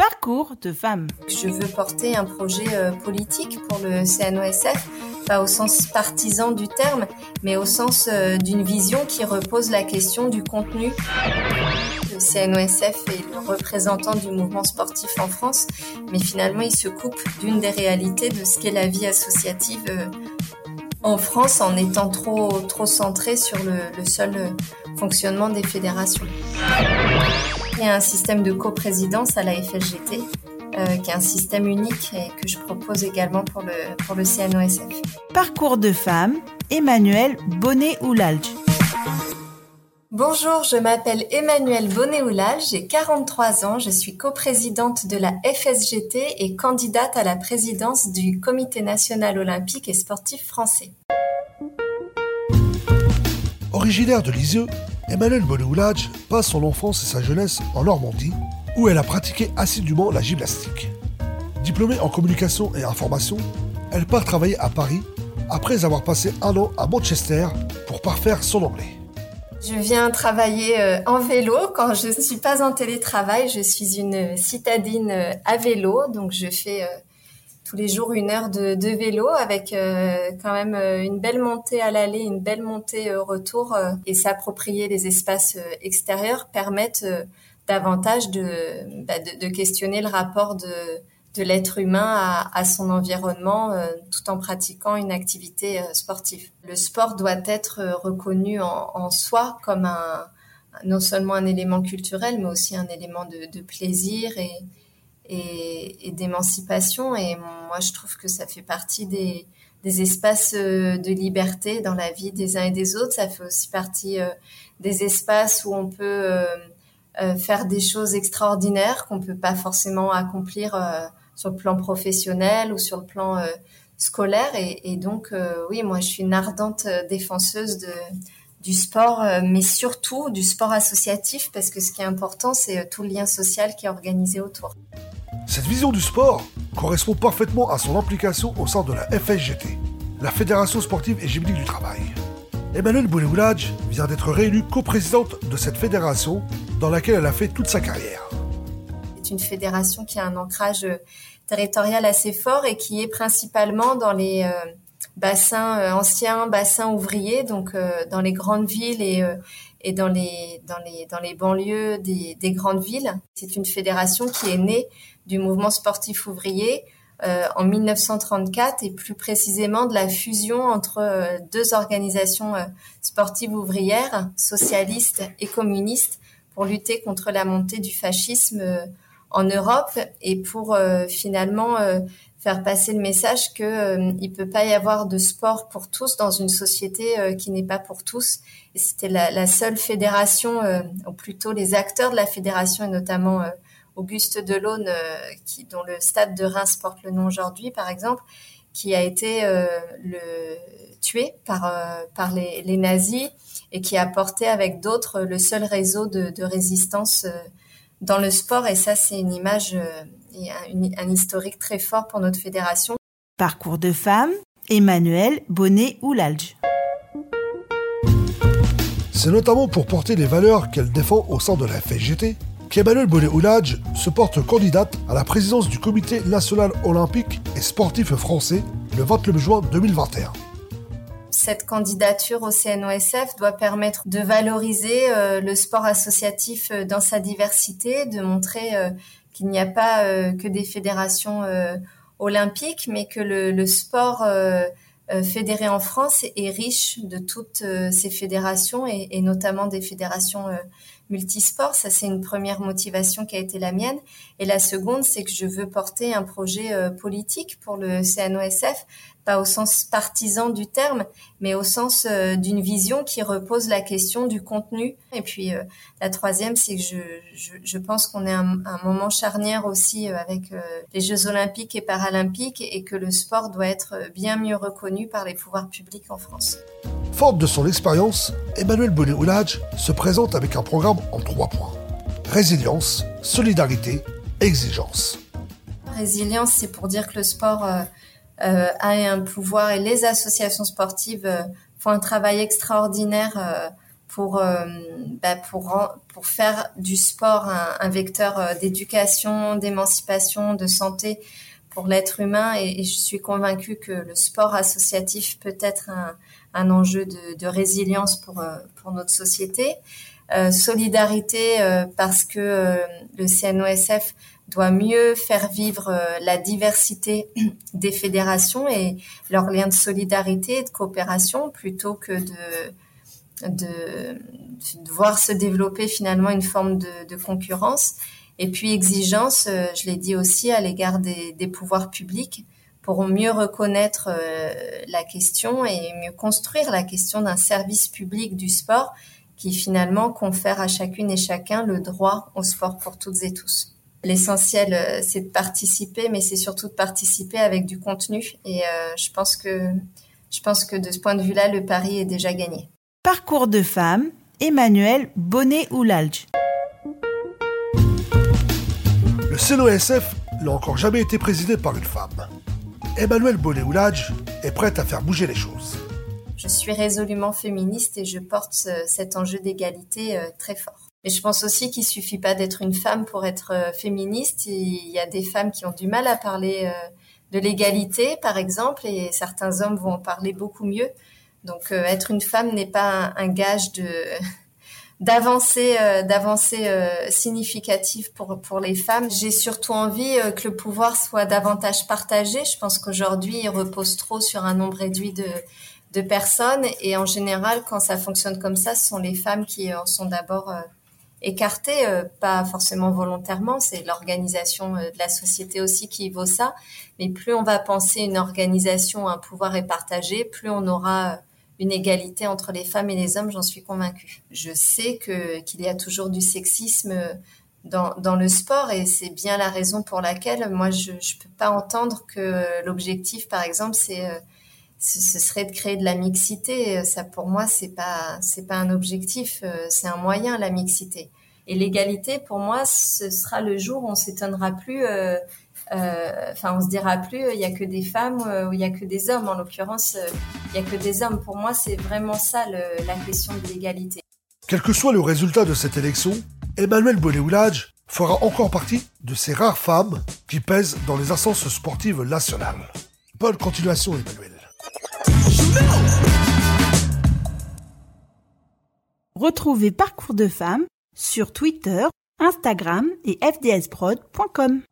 Parcours de femmes. Je veux porter un projet euh, politique pour le CNOSF, pas au sens partisan du terme, mais au sens euh, d'une vision qui repose la question du contenu. Le CNOSF est le représentant du mouvement sportif en France, mais finalement il se coupe d'une des réalités de ce qu'est la vie associative euh, en France en étant trop, trop centré sur le, le seul fonctionnement des fédérations. Un système de coprésidence à la FSGT, euh, qui est un système unique et que je propose également pour le, pour le CNOSF. Parcours de femmes, Emmanuel Bonnet-Oulalge. Bonjour, je m'appelle Emmanuel Bonnet-Oulalge, j'ai 43 ans, je suis coprésidente de la FSGT et candidate à la présidence du Comité national olympique et sportif français. Originaire de Lisieux, Emmanuel Bonnet-Oulalge passe son enfance et sa jeunesse en Normandie, où elle a pratiqué assidûment la gymnastique. Diplômée en communication et information, elle part travailler à Paris après avoir passé un an à Manchester pour parfaire son anglais. Je viens travailler euh, en vélo. Quand je ne suis pas en télétravail, je suis une citadine euh, à vélo. Donc, je fais euh, tous les jours une heure de, vélo avec quand même une belle montée à l'aller, une belle montée au retour. et s'approprier les espaces extérieurs permettent davantage bah, de, de, questionner le rapport de, de l'être humain à, son environnement tout en pratiquant une activité sportive. Le sport doit être reconnu en, soi comme non seulement un élément culturel, mais aussi un élément de, plaisir et, et, d'émancipation. Et moi, je trouve que ça fait partie des, espaces de liberté dans la vie des uns et des autres. Ça fait aussi partie des espaces où on peut faire des choses extraordinaires qu'on peut pas forcément accomplir sur le plan professionnel ou sur le plan euh, scolaire. Et, donc, euh, oui, moi, je suis une ardente euh, défenseuse du sport, mais surtout du sport associatif, parce que ce qui est important, c'est tout le lien social qui est organisé autour. Cette vision du sport correspond parfaitement à son implication au sein de la FSGT, la Fédération sportive et gymnique du travail. Emmanuel Bouléoulage vient d'être réélue coprésidente de cette fédération dans laquelle elle a fait toute sa carrière. C'est une fédération qui a un ancrage territorial assez fort et qui est principalement dans les euh, bassins euh, anciens, bassins ouvriers, donc euh, dans les grandes villes et, et dans, les, dans, les, dans les banlieues des, des grandes villes. C'est une fédération qui est née du mouvement sportif ouvrier en 1934 et plus précisément de la fusion entre deux organisations sportives ouvrières, socialistes et communistes, pour lutter contre la montée du fascisme en Europe et pour euh, finalement euh, faire passer le message que euh, il peut pas y avoir de sport pour tous dans une société qui n'est pas pour tous. Et c'était la, la, seule fédération, ou plutôt les acteurs de la fédération, et notamment Auguste Delaune, qui dont le stade de Reims porte le nom aujourd'hui, par exemple, qui a été le tué par par les, les, nazis et qui a porté avec d'autres le seul réseau de, de résistance dans le sport et ça c'est une image euh, et un, historique très fort pour notre fédération. Parcours de femme, Emmanuel Bonnet-Oulalge. C'est notamment pour porter les valeurs qu'elle défend au sein de la FSGT qu'Emmanuel Bonnet-Oulalge se porte candidate à la présidence du Comité national olympique et sportif français le 29 juin 2021 cette candidature au CNOSF doit permettre de valoriser euh, le sport associatif euh, dans sa diversité, de montrer euh, qu'il n'y a pas que des fédérations olympiques, mais que le, sport fédéré en France est riche de toutes ces fédérations et, notamment des fédérations multisports. Ça, c'est une première motivation qui a été la mienne. Et la seconde, c'est que je veux porter un projet politique pour le CNOSF pas au sens partisan du terme, mais au sens euh, d'une vision qui repose la question du contenu. Et puis euh, la troisième, c'est que je, je, je pense qu'on est un, un, moment charnière aussi euh, avec les Jeux olympiques et paralympiques et que le sport doit être bien mieux reconnu par les pouvoirs publics en France. Forte de son expérience, Emmanuel Bonnet-Oulage se présente avec un programme en trois points. Résilience, solidarité, exigence. Résilience, c'est pour dire que le sport a un pouvoir et les associations sportives euh, font un travail extraordinaire euh, pour bah, pour pour faire du sport un, vecteur d'éducation, d'émancipation, de santé pour l'être humain et, je suis convaincue que le sport associatif peut être un, un enjeu de, de, résilience pour pour notre société. solidarité parce que le CNOSF doit mieux faire vivre euh, la diversité des fédérations et leurs liens de solidarité et de coopération plutôt que de, voir se développer finalement une forme de, concurrence. Et puis exigence, euh, je l'ai dit aussi à l'égard des, pouvoirs publics, pourront mieux reconnaître euh, la question et mieux construire la question d'un service public du sport qui finalement confère à chacune et chacun le droit au sport pour toutes et tous. L'essentiel, euh, c'est de participer, mais c'est surtout de participer avec du contenu. Et euh, je pense que je pense que de ce point de vue-là, le pari est déjà gagné. Parcours de femme, Emmanuel Bonnet-Oulalge. Le CNOSF n'a encore jamais été présidé par une femme. Emmanuel Bonnet-Oulalge est prête à faire bouger les choses. Je suis résolument féministe et je porte cet enjeu d'égalité euh, très fort. Mais je pense aussi qu'il suffit pas d'être une femme pour être euh, féministe. Il y a des femmes qui ont du mal à parler euh, de l'égalité, par exemple, et certains hommes vont en parler beaucoup mieux. Donc, euh, être une femme n'est pas un, gage de d'avancer d'avancer significative pour pour les femmes. J'ai surtout envie que le pouvoir soit davantage partagé. Je pense qu'aujourd'hui, il repose trop sur un nombre réduit de de personnes et en général, quand ça fonctionne comme ça, ce sont les femmes qui en sont d'abord écarté, euh, pas forcément volontairement, c'est l'organisation euh, de la société aussi qui vaut ça. Mais plus on va penser une organisation, un pouvoir est partagé, plus on aura euh, une égalité entre les femmes et les hommes, j'en suis convaincue. Je sais que qu'il y a toujours du sexisme dans, dans le sport et c'est bien la raison pour laquelle moi je je peux pas entendre que l'objectif par exemple c'est ce serait de créer de la mixité. Ça, pour moi, c'est pas, c'est pas un objectif, euh, c'est un moyen, la mixité. Et l'égalité, pour moi, ce sera le jour où on s'étonnera plus, euh, euh, enfin, on se dira plus, il y a que des femmes ou il y a que des hommes. En l'occurrence, il y a que des hommes. Pour moi, c'est vraiment ça la question de l'égalité. Quel que soit le résultat de cette élection, Emmanuel Boléoulage fera encore partie de ces rares femmes qui pèsent dans les instances sportives nationales. Bonne continuation, Emmanuel. Retrouvez Parcours de femmes sur Twitter, Instagram et fdsprod.com.